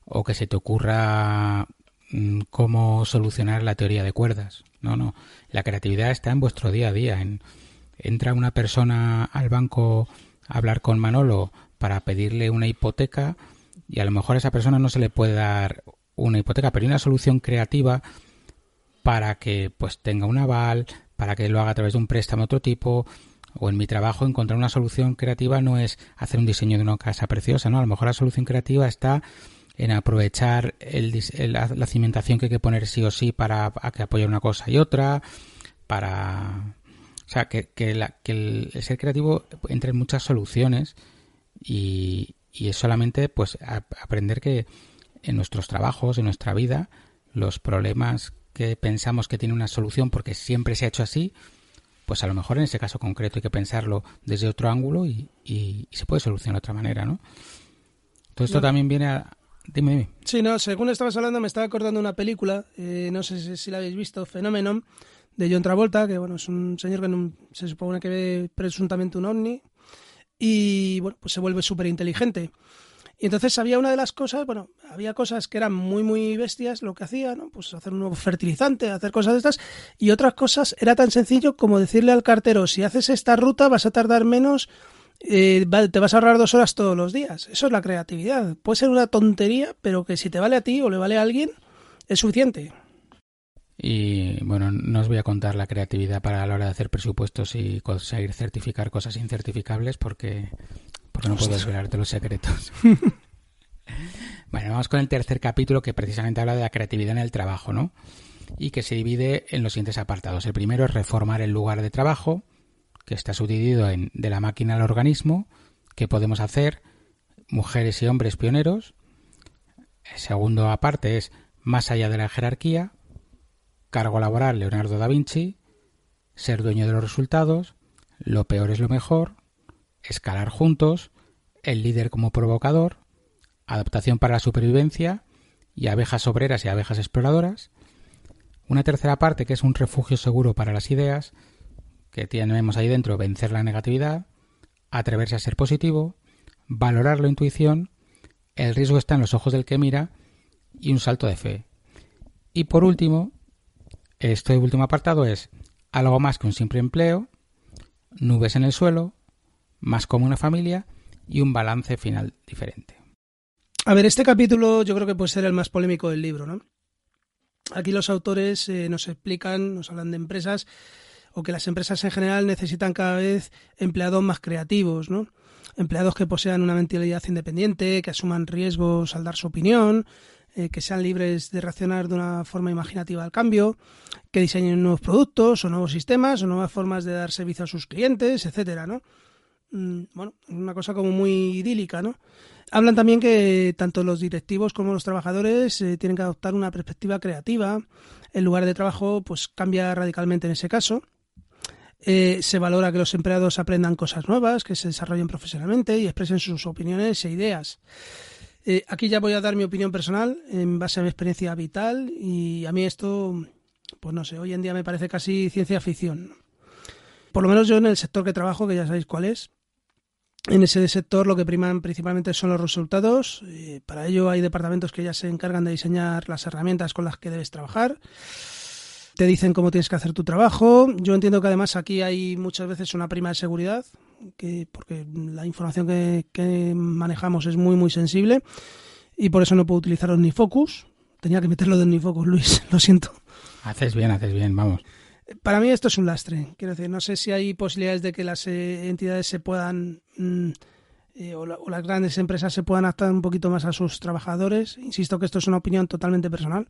o que se te ocurra cómo solucionar la teoría de cuerdas. No, no. La creatividad está en vuestro día a día. En, entra una persona al banco a hablar con Manolo para pedirle una hipoteca y a lo mejor a esa persona no se le puede dar una hipoteca, pero hay una solución creativa para que pues tenga un aval, para que lo haga a través de un préstamo de otro tipo, o en mi trabajo encontrar una solución creativa no es hacer un diseño de una casa preciosa, ¿no? A lo mejor la solución creativa está en aprovechar el, la, cimentación que hay que poner sí o sí para que apoye una cosa y otra, para... O sea, que, que, la, que el, ser creativo entre en muchas soluciones y, y es solamente pues aprender que en nuestros trabajos, en nuestra vida, los problemas que pensamos que tienen una solución porque siempre se ha hecho así, pues a lo mejor en ese caso concreto hay que pensarlo desde otro ángulo y, y, se puede solucionar de otra manera, ¿no? Todo esto también viene a, Dime, dime. Sí, no, según estabas hablando me estaba acordando una película, eh, no sé si, la habéis visto, Phenomenon, de John Travolta, que bueno, es un señor que se supone que ve presuntamente un ovni y bueno, pues se vuelve súper inteligente. Y entonces había una de las cosas, bueno, había cosas que eran muy, muy bestias lo que hacía, ¿no? Pues hacer un nuevo fertilizante, hacer cosas de estas, y otras cosas era tan sencillo como decirle al cartero, si haces esta ruta vas a tardar menos, eh, te vas a ahorrar dos horas todos los días. Eso es la creatividad. Puede ser una tontería, pero que si te vale a ti o le vale a alguien, es suficiente. Y bueno, no os voy a contar la creatividad para la hora de hacer presupuestos y conseguir certificar cosas incertificables porque porque no puedo desvelarte los secretos. bueno, vamos con el tercer capítulo que precisamente habla de la creatividad en el trabajo, ¿no? Y que se divide en los siguientes apartados. El primero es reformar el lugar de trabajo, que está subdividido en de la máquina al organismo, que podemos hacer mujeres y hombres pioneros. El segundo aparte es más allá de la jerarquía, cargo laboral Leonardo da Vinci, ser dueño de los resultados, lo peor es lo mejor, escalar juntos, el líder como provocador, adaptación para la supervivencia y abejas obreras y abejas exploradoras. Una tercera parte que es un refugio seguro para las ideas, que tenemos ahí dentro vencer la negatividad, atreverse a ser positivo, valorar la intuición, el riesgo está en los ojos del que mira y un salto de fe. Y por último, este último apartado es algo más que un simple empleo, nubes en el suelo, más como una familia y un balance final diferente. A ver, este capítulo yo creo que puede ser el más polémico del libro, ¿no? Aquí los autores eh, nos explican, nos hablan de empresas o que las empresas en general necesitan cada vez empleados más creativos, ¿no? Empleados que posean una mentalidad independiente, que asuman riesgos al dar su opinión, eh, que sean libres de reaccionar de una forma imaginativa al cambio, que diseñen nuevos productos o nuevos sistemas o nuevas formas de dar servicio a sus clientes, etcétera, ¿no? Mm, bueno, una cosa como muy idílica, ¿no? Hablan también que tanto los directivos como los trabajadores eh, tienen que adoptar una perspectiva creativa. El lugar de trabajo pues cambia radicalmente en ese caso. Eh, se valora que los empleados aprendan cosas nuevas, que se desarrollen profesionalmente y expresen sus opiniones e ideas. Eh, aquí ya voy a dar mi opinión personal en base a mi experiencia vital y a mí esto, pues no sé, hoy en día me parece casi ciencia ficción. Por lo menos yo en el sector que trabajo, que ya sabéis cuál es, en ese sector lo que priman principalmente son los resultados. Eh, para ello hay departamentos que ya se encargan de diseñar las herramientas con las que debes trabajar. Te dicen cómo tienes que hacer tu trabajo. Yo entiendo que además aquí hay muchas veces una prima de seguridad, que, porque la información que, que manejamos es muy muy sensible y por eso no puedo utilizar OmniFocus. Tenía que meterlo de OmniFocus, Luis, lo siento. Haces bien, haces bien, vamos. Para mí esto es un lastre. Quiero decir, no sé si hay posibilidades de que las eh, entidades se puedan mm, eh, o, las grandes empresas se puedan adaptar un poquito más a sus trabajadores. Insisto que esto es una opinión totalmente personal.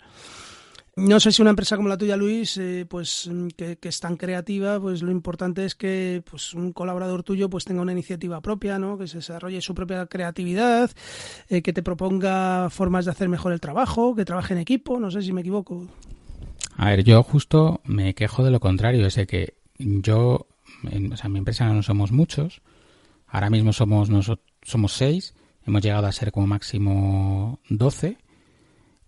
No sé si una empresa como la tuya, Luis, eh, pues mm, que, es tan creativa, pues lo importante es que pues un colaborador tuyo pues tenga una iniciativa propia, ¿no? Que se desarrolle su propia creatividad, que te proponga formas de hacer mejor el trabajo, que trabaje en equipo. No sé si me equivoco. A ver, yo justo me quejo de lo contrario, es de que yo, en, o sea, mi empresa no somos muchos, ahora mismo somos, nosotros, somos seis, hemos llegado a ser como máximo doce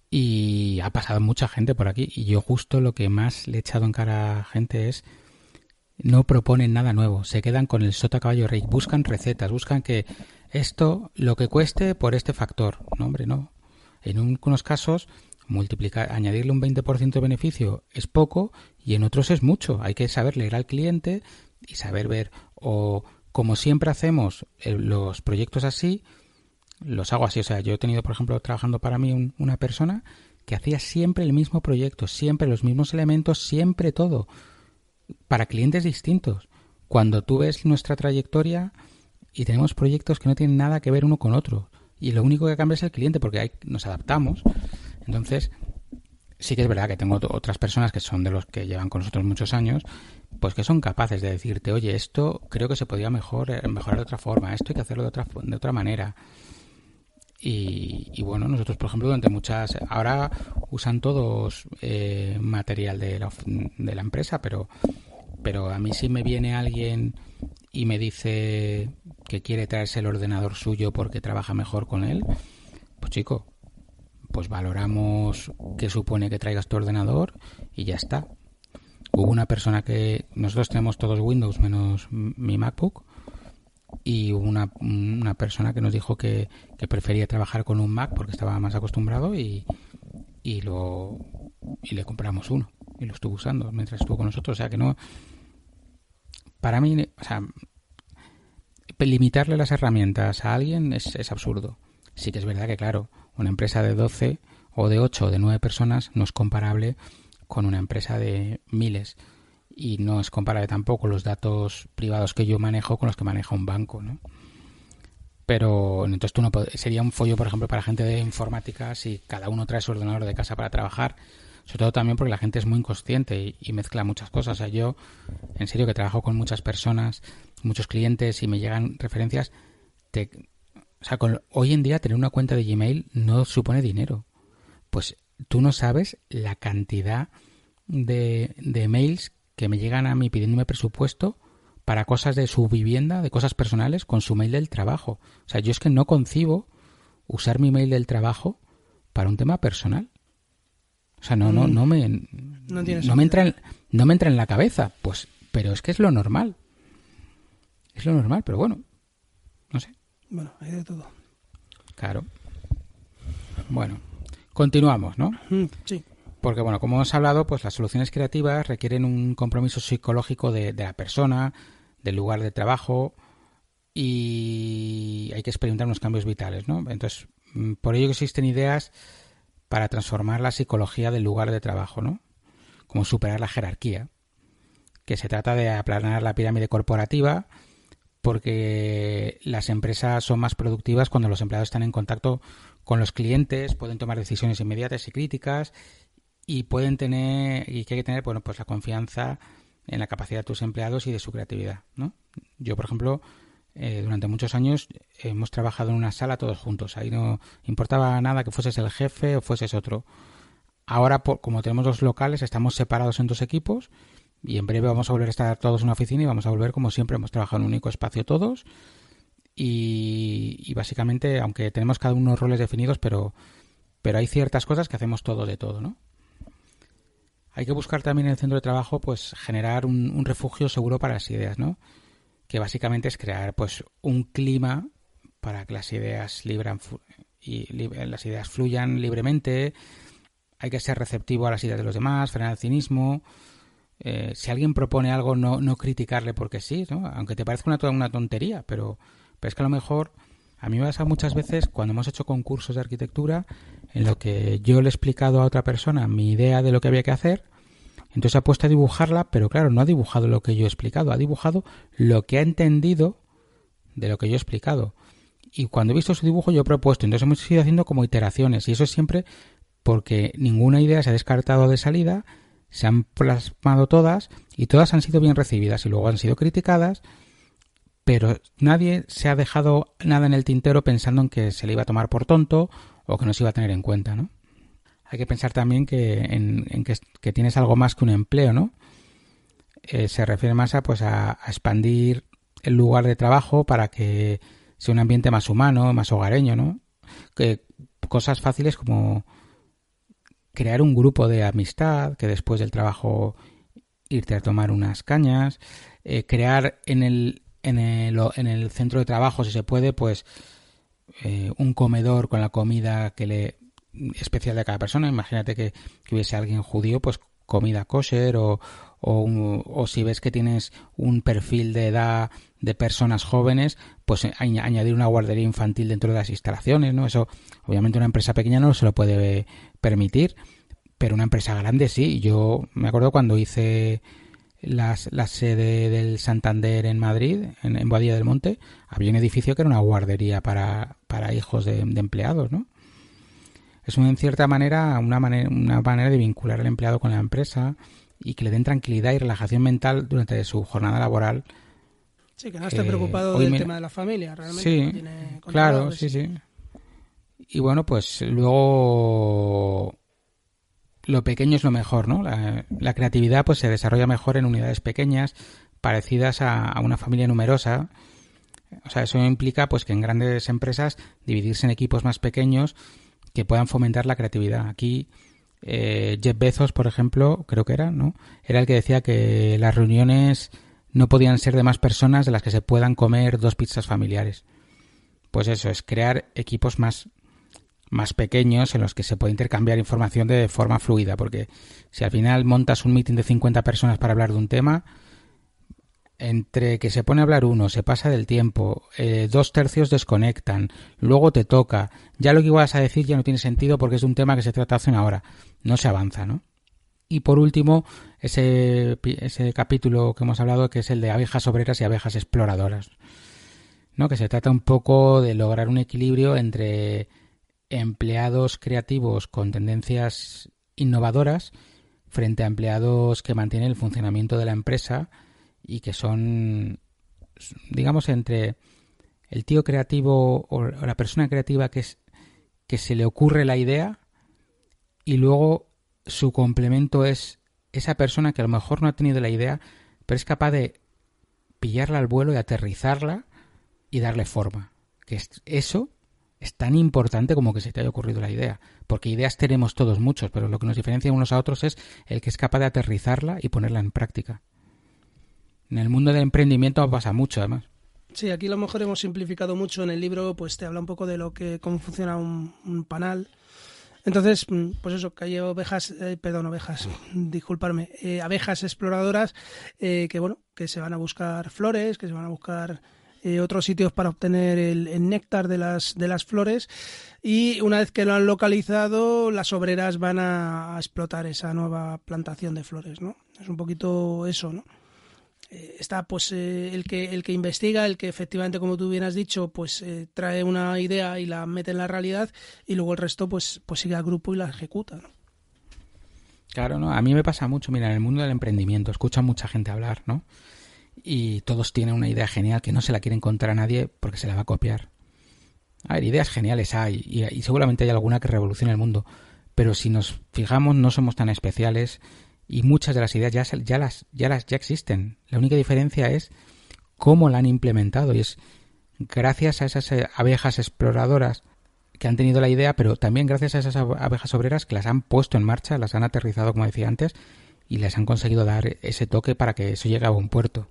y ha pasado mucha gente por aquí. Y yo justo lo que más le he echado en cara a gente es no proponen nada nuevo, se quedan con el sota caballo rey, buscan recetas, buscan que esto lo que cueste por este factor, no hombre, no. En unos casos multiplicar, añadirle un 20% de beneficio es poco y en otros es mucho. Hay que saber leer al cliente y saber ver. O como siempre hacemos eh, los proyectos así, los hago así. O sea, yo he tenido, por ejemplo, trabajando para mí una persona que hacía siempre el mismo proyecto, siempre los mismos elementos, siempre todo, para clientes distintos. Cuando tú ves nuestra trayectoria y tenemos proyectos que no tienen nada que ver uno con otro, y lo único que cambia es el cliente porque hay, nos adaptamos entonces, sí que es verdad que tengo otras personas que son de los que llevan con nosotros muchos años, pues que son capaces de decirte, oye, esto creo que se podría mejor, eh, mejorar de otra forma, esto hay que hacerlo de otra, de otra manera. Y, bueno, nosotros, por ejemplo, durante muchas. Ahora usan todos eh, material de la, de la empresa, pero, pero a mí si me viene alguien y me dice que quiere traerse el ordenador suyo porque trabaja mejor con él, pues chico, pues valoramos qué supone que traigas tu ordenador y ya está. Hubo una persona que nosotros tenemos todos Windows menos mi MacBook y hubo una, una persona que nos dijo que, que, prefería trabajar con un Mac porque estaba más acostumbrado y, y lo y le compramos uno y lo estuvo usando mientras estuvo con nosotros. O sea que no. Para mí, o sea, limitarle las herramientas a alguien es, es absurdo. Sí que es verdad que, claro, una empresa de 12 o de 8 o de 9 personas no es comparable con una empresa de miles y no es comparable tampoco los datos privados que yo manejo con los que maneja un banco, ¿no? Pero entonces tú no sería un follo, por ejemplo, para gente de informática si cada uno trae su ordenador de casa para trabajar, sobre todo también porque la gente es muy inconsciente y, mezcla muchas cosas. O sea, yo, en serio, que trabajo con muchas personas, muchos clientes y me llegan referencias, te, o sea, hoy en día tener una cuenta de Gmail no supone dinero. Pues tú no sabes la cantidad de, de mails que me llegan a mí pidiéndome presupuesto para cosas de su vivienda, de cosas personales, con su mail del trabajo. O sea, yo es que no concibo usar mi mail del trabajo para un tema personal. O sea, no, no, mm. no me, no, no me entra en, no me entra en la cabeza. Pues, pero es que es lo normal. Es lo normal, pero bueno, no sé. Bueno, hay de todo. Claro. Bueno, continuamos, ¿no? Sí. Porque, bueno, como hemos hablado, pues las soluciones creativas requieren un compromiso psicológico de, la persona, del lugar de trabajo y hay que experimentar unos cambios vitales, ¿no? Entonces, mm, por ello existen ideas para transformar la psicología del lugar de trabajo, ¿no? Como superar la jerarquía, que se trata de aplanar la pirámide corporativa porque las empresas son más productivas cuando los empleados están en contacto con los clientes, pueden tomar decisiones inmediatas y críticas y pueden tener y que hay que tener bueno pues la confianza en la capacidad de tus empleados y de su creatividad, ¿no? Yo, por ejemplo, eh, durante muchos años hemos trabajado en una sala todos juntos. Ahí no importaba nada que fueses el jefe o fueses otro. Ahora, como tenemos dos locales, estamos separados en dos equipos y en breve vamos a volver a estar todos en una oficina y vamos a volver como siempre. Hemos trabajado en un único espacio todos y, básicamente, aunque tenemos cada uno roles definidos, pero, pero hay ciertas cosas que hacemos todo de todo, ¿no? Hay que buscar también en el centro de trabajo, pues, generar un, refugio seguro para las ideas, ¿no? Que básicamente es crear, pues, un clima para que las ideas libran y las ideas fluyan libremente. Hay que ser receptivo a las ideas de los demás, frenar el cinismo, eh, si alguien propone algo, no, no criticarle porque sí, ¿no? aunque te parezca una, una tontería, pero, pero es que a lo mejor a mí me pasa muchas veces cuando hemos hecho concursos de arquitectura en lo que yo le he explicado a otra persona mi idea de lo que había que hacer, entonces ha puesto a dibujarla, pero claro, no ha dibujado lo que yo he explicado, ha dibujado lo que ha entendido de lo que yo he explicado. Y cuando he visto su dibujo yo he propuesto, entonces hemos ido haciendo como iteraciones y eso es siempre porque ninguna idea se ha descartado de salida se han plasmado todas y todas han sido bien recibidas y luego han sido criticadas, pero nadie se ha dejado nada en el tintero pensando en que se le iba a tomar por tonto o que no se iba a tener en cuenta, ¿no? Hay que pensar también que, en, que, tienes algo más que un empleo, ¿no? Eh, se refiere más a, pues, a, expandir el lugar de trabajo para que sea un ambiente más humano, más hogareño, ¿no? Que cosas fáciles como crear un grupo de amistad, que después del trabajo irte a tomar unas cañas, eh, crear en el, en, el, en el centro de trabajo, si se puede, pues eh, un comedor con la comida que le especial de cada persona. Imagínate que, hubiese alguien judío, pues comida kosher o, o, o, si ves que tienes un perfil de edad de personas jóvenes, pues añadir una guardería infantil dentro de las instalaciones, ¿no? Eso, obviamente, una empresa pequeña no se lo puede permitir, pero una empresa grande sí. Yo me acuerdo cuando hice las, la sede del Santander en Madrid, en, en Boadilla del Monte, había un edificio que era una guardería para, para hijos de, empleados, ¿no? Es en cierta manera una, manera una manera de vincular al empleado con la empresa y que le den tranquilidad y relajación mental durante su jornada laboral. Sí, que no esté preocupado del tema de la familia, realmente. Sí, claro, sí, sí. Y bueno, pues luego lo pequeño es lo mejor, ¿no? La, creatividad pues se desarrolla mejor en unidades pequeñas, parecidas a, una familia numerosa. O sea, eso implica pues que en grandes empresas dividirse en equipos más pequeños que puedan fomentar la creatividad. Aquí eh, Jeff Bezos, por ejemplo, creo que era, ¿no? Era el que decía que las reuniones no podían ser de más personas de las que se puedan comer dos pizzas familiares. Pues eso, es crear equipos más, más pequeños en los que se puede intercambiar información de forma fluida, porque si al final montas un meeting de 50 personas para hablar de un tema, entre que se pone a hablar uno, se pasa del tiempo, eh, dos tercios desconectan, luego te toca, ya lo que ibas a decir ya no tiene sentido porque es un tema que se trata hace una hora, no se avanza, ¿no? Y por último, ese, ese capítulo que hemos hablado, que es el de abejas obreras y abejas exploradoras, ¿no? Que se trata un poco de lograr un equilibrio entre empleados creativos con tendencias innovadoras frente a empleados que mantienen el funcionamiento de la empresa y que son, digamos, entre el tío creativo o la persona creativa que, es, que se le ocurre la idea y luego su complemento es esa persona que a lo mejor no ha tenido la idea, pero es capaz de pillarla al vuelo y aterrizarla y darle forma. Que eso es tan importante como que se te haya ocurrido la idea. Porque ideas tenemos todos muchos, pero lo que nos diferencia unos a otros es el que es capaz de aterrizarla y ponerla en práctica. En el mundo del emprendimiento pasa mucho, además. Sí, aquí a lo mejor hemos simplificado mucho en el libro, pues te habla un poco de lo que cómo funciona un, panal. Entonces, mm, pues eso, que hay ovejas, eh, perdón, ovejas, disculparme, eh, abejas exploradoras eh, que, bueno, que se van a buscar flores, que se van a buscar otros sitios para obtener el, néctar de las, de las flores y una vez que lo han localizado, las obreras van a, explotar esa nueva plantación de flores, ¿no? Es un poquito eso, ¿no? Eh, está pues eh, el que el que investiga el que efectivamente como tú bien has dicho pues eh, trae una idea y la mete en la realidad y luego el resto pues pues sigue al grupo y la ejecuta claro no a mí me pasa mucho mira en el mundo del emprendimiento escucha mucha gente hablar no y todos tienen una idea genial que no se la quiere encontrar a nadie porque se la va a copiar a ver ideas geniales hay y, y seguramente hay alguna que revolucione el mundo pero si nos fijamos no somos tan especiales y muchas de las ideas ya, ya, las, ya, las, ya existen. La única diferencia es cómo la han implementado y es gracias a esas eh, abejas exploradoras que han tenido la idea, pero también gracias a esas abejas obreras que las han puesto en marcha, las han aterrizado, como decía antes, y les han conseguido dar ese toque para que eso llegue a buen puerto.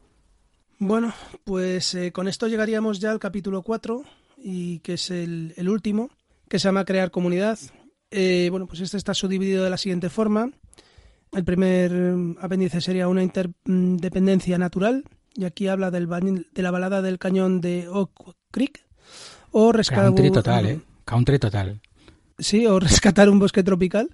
Bueno, pues eh, con esto llegaríamos ya al capítulo 4, y que es el, último, que se llama Crear Comunidad. Eh, bueno, pues este está subdividido de la siguiente forma. El primer mm, apéndice sería una interdependencia natural, y aquí habla del de la balada del cañón de Oak Creek. O rescatar Country total, ¿eh? Country total. Sí, o rescatar un bosque tropical.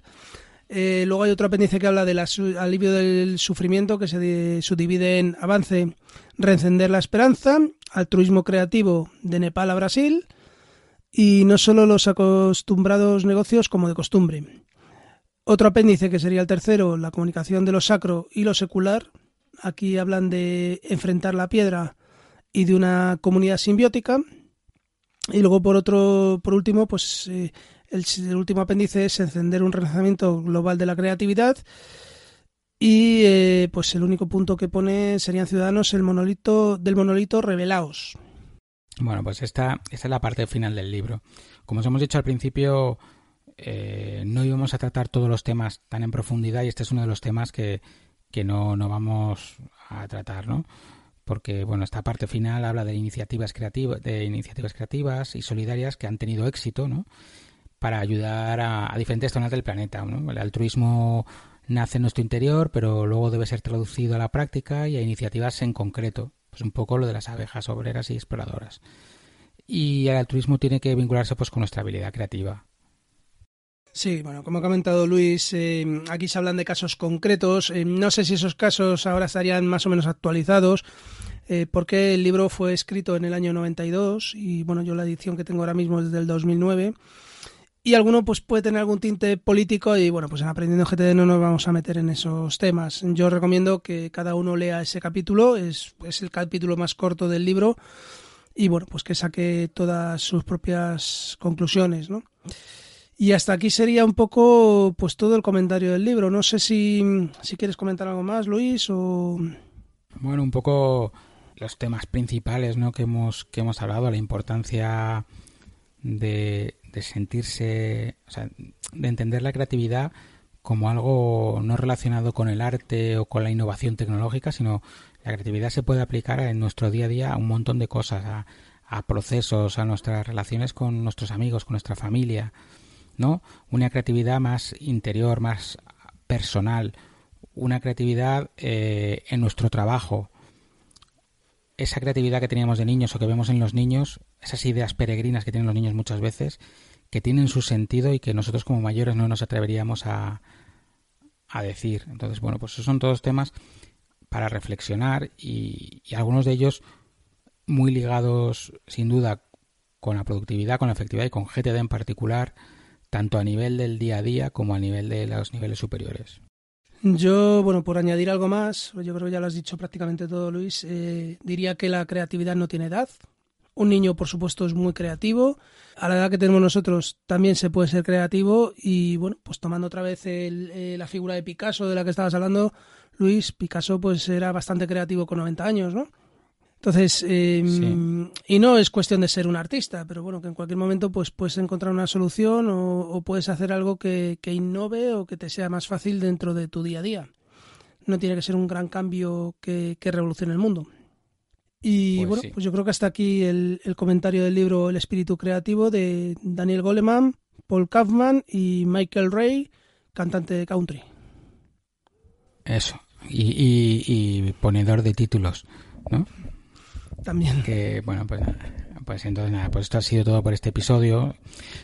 Eh, luego hay otro apéndice que habla del alivio del sufrimiento, que se subdivide en avance, reencender la esperanza, altruismo creativo de Nepal a Brasil, y no solo los acostumbrados negocios como de costumbre. Otro apéndice, que sería el tercero, la comunicación de lo sacro y lo secular. Aquí hablan de enfrentar la piedra y de una comunidad simbiótica. Y luego, por otro, por último, pues eh, el, último apéndice es encender un renacimiento global de la creatividad. Y eh, pues el único punto que pone serían ciudadanos el monolito del monolito revelaos. Bueno, pues esta, esta es la parte final del libro. Como os hemos dicho al principio, eh, no íbamos a tratar todos los temas tan en profundidad y este es uno de los temas que, no, no vamos a tratar, ¿no? Porque, bueno, esta parte final habla de iniciativas creativas, de iniciativas creativas y solidarias que han tenido éxito, ¿no? Para ayudar a, diferentes zonas del planeta, ¿no? El altruismo nace en nuestro interior, pero luego debe ser traducido a la práctica y a iniciativas en concreto. Pues un poco lo de las abejas obreras y exploradoras. Y el altruismo tiene que vincularse pues con nuestra habilidad creativa. Sí, bueno, como ha comentado Luis, eh, aquí se hablan de casos concretos. Eh, no sé si esos casos ahora estarían más o menos actualizados, eh, porque el libro fue escrito en el año 92 y bueno, yo la edición que tengo ahora mismo es del 2009. Y alguno pues puede tener algún tinte político y bueno, pues en Aprendiendo GTD no nos vamos a meter en esos temas. Yo recomiendo que cada uno lea ese capítulo, es, es el capítulo más corto del libro y bueno, pues que saque todas sus propias conclusiones, ¿no? Y hasta aquí sería un poco pues todo el comentario del libro. No sé si, si quieres comentar algo más, Luis, o... Bueno, un poco los temas principales ¿no? que, hemos, que hemos hablado, la importancia de, de sentirse, o sea, de entender la creatividad como algo no relacionado con el arte o con la innovación tecnológica, sino la creatividad se puede aplicar en nuestro día a día a un montón de cosas, a, procesos, a nuestras relaciones con nuestros amigos, con nuestra familia, ¿no? Una creatividad más interior, más personal, una creatividad eh, en nuestro trabajo, esa creatividad que teníamos de niños o que vemos en los niños, esas ideas peregrinas que tienen los niños muchas veces, que tienen su sentido y que nosotros como mayores no nos atreveríamos a, a decir. Entonces, bueno, pues esos son todos temas para reflexionar y, algunos de ellos muy ligados sin duda con la productividad, con la efectividad y con GTD en particular, tanto a nivel del día a día como a nivel de los niveles superiores. Yo, bueno, por añadir algo más, yo creo que ya lo has dicho prácticamente todo, Luis, eh, diría que la creatividad no tiene edad. Un niño, por supuesto, es muy creativo. A la edad que tenemos nosotros también se puede ser creativo y, bueno, pues tomando otra vez eh, la figura de Picasso de la que estabas hablando, Luis, Picasso pues era bastante creativo con 90 años, ¿no? Entonces, em, y no es cuestión de ser un artista, pero bueno, que en cualquier momento pues puedes encontrar una solución o, puedes hacer algo que, innove o que te sea más fácil dentro de tu día a día. No tiene que ser un gran cambio que, revolucione el mundo. Y pues bueno, pues yo creo que hasta aquí el, comentario del libro El espíritu creativo de Daniel Goleman, Paul Kaufman y Michael Ray, cantante de country. Eso, y, y ponedor de títulos, ¿no? También. Que, bueno, pues, pues entonces nada, pues esto ha sido todo por este episodio.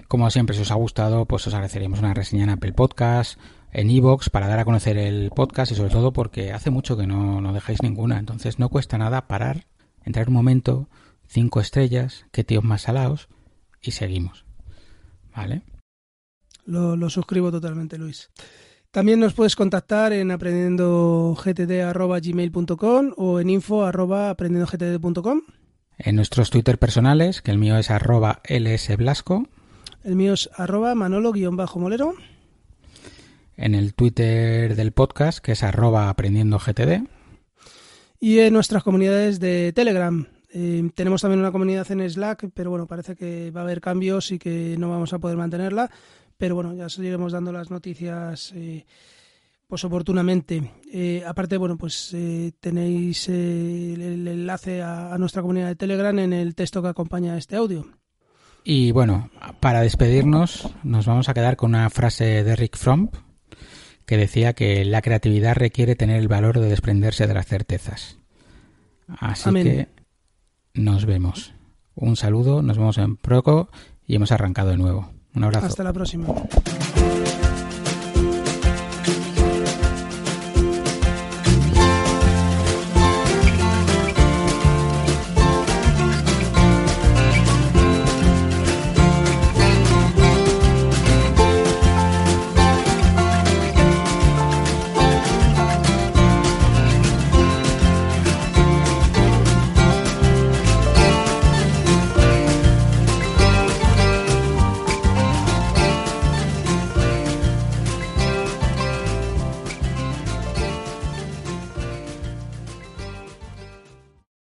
Como siempre, si os ha gustado, pues os agradeceríamos una reseña en Apple Podcast, en Evox, para dar a conocer el podcast y sobre todo porque hace mucho que no, no dejáis ninguna. Entonces no cuesta nada parar, entrar un momento, cinco estrellas, que tíos más salados y seguimos. ¿Vale? Lo, lo suscribo totalmente, Luis. También nos puedes contactar en aprendiendogtd.gmail.com o en info.aprendiendogtd.com. En nuestros Twitter personales, que el mío es arroba lsblasco. El mío es arroba manolo-molero. En el Twitter del podcast, que es arroba aprendiendogtd. Y en nuestras comunidades de Telegram. Eh, tenemos también una comunidad en Slack, pero bueno, parece que va a haber cambios y que no vamos a poder mantenerla pero bueno, ya seguiremos dando las noticias eh, pues oportunamente. Eh, aparte, bueno, pues eh, tenéis el, enlace a, nuestra comunidad de Telegram en el texto que acompaña este audio. Y bueno, para despedirnos, nos vamos a quedar con una frase de Rick Fromm que decía que la creatividad requiere tener el valor de desprenderse de las certezas. Así que nos vemos. Un saludo, nos vemos en Proco y hemos arrancado de nuevo. Un abrazo. Hasta la próxima.